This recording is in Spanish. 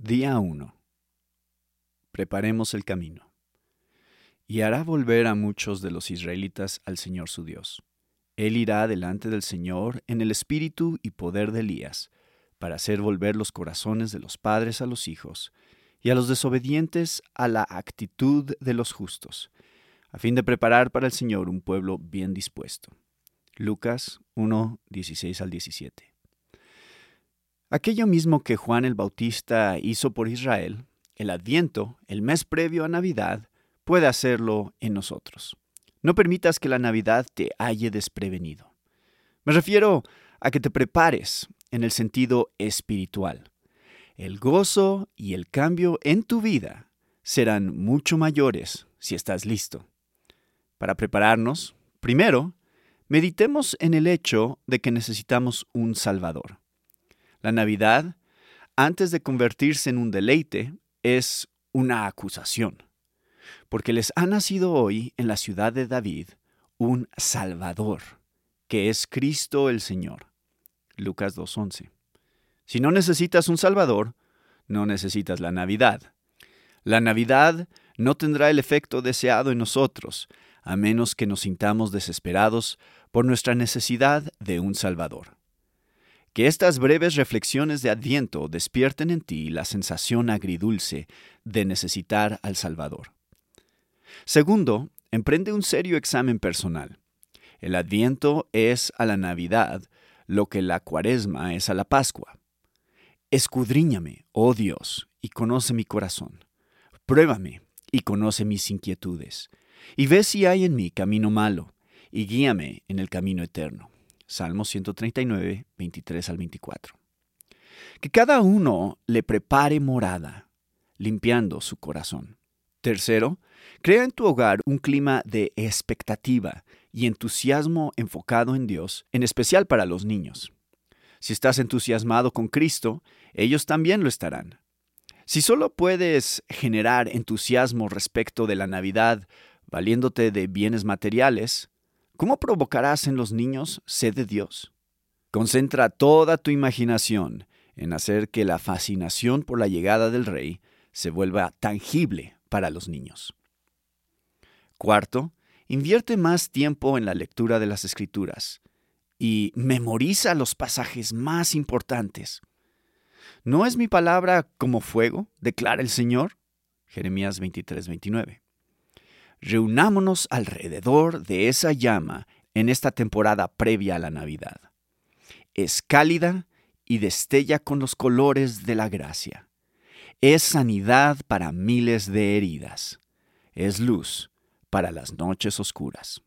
Día 1. Preparemos el camino. Y hará volver a muchos de los israelitas al Señor su Dios. Él irá delante del Señor en el espíritu y poder de Elías, para hacer volver los corazones de los padres a los hijos, y a los desobedientes a la actitud de los justos, a fin de preparar para el Señor un pueblo bien dispuesto. Lucas 1, 16 al 17. Aquello mismo que Juan el Bautista hizo por Israel, el Adviento, el mes previo a Navidad, puede hacerlo en nosotros. No permitas que la Navidad te halle desprevenido. Me refiero a que te prepares en el sentido espiritual. El gozo y el cambio en tu vida serán mucho mayores si estás listo. Para prepararnos, primero, meditemos en el hecho de que necesitamos un Salvador. La Navidad, antes de convertirse en un deleite, es una acusación, porque les ha nacido hoy en la ciudad de David un Salvador, que es Cristo el Señor. Lucas 2.11. Si no necesitas un Salvador, no necesitas la Navidad. La Navidad no tendrá el efecto deseado en nosotros, a menos que nos sintamos desesperados por nuestra necesidad de un Salvador. Que estas breves reflexiones de Adviento despierten en ti la sensación agridulce de necesitar al Salvador. Segundo, emprende un serio examen personal. El Adviento es a la Navidad lo que la Cuaresma es a la Pascua. Escudriñame, oh Dios, y conoce mi corazón. Pruébame y conoce mis inquietudes, y ve si hay en mí camino malo, y guíame en el camino eterno. Salmo 139, 23 al 24. Que cada uno le prepare morada, limpiando su corazón. Tercero, crea en tu hogar un clima de expectativa y entusiasmo enfocado en Dios, en especial para los niños. Si estás entusiasmado con Cristo, ellos también lo estarán. Si solo puedes generar entusiasmo respecto de la Navidad valiéndote de bienes materiales, ¿Cómo provocarás en los niños sed de Dios? Concentra toda tu imaginación en hacer que la fascinación por la llegada del rey se vuelva tangible para los niños. Cuarto, invierte más tiempo en la lectura de las escrituras y memoriza los pasajes más importantes. ¿No es mi palabra como fuego? declara el Señor. Jeremías 23, 29 reunámonos alrededor de esa llama en esta temporada previa a la Navidad. Es cálida y destella con los colores de la gracia. Es sanidad para miles de heridas. Es luz para las noches oscuras.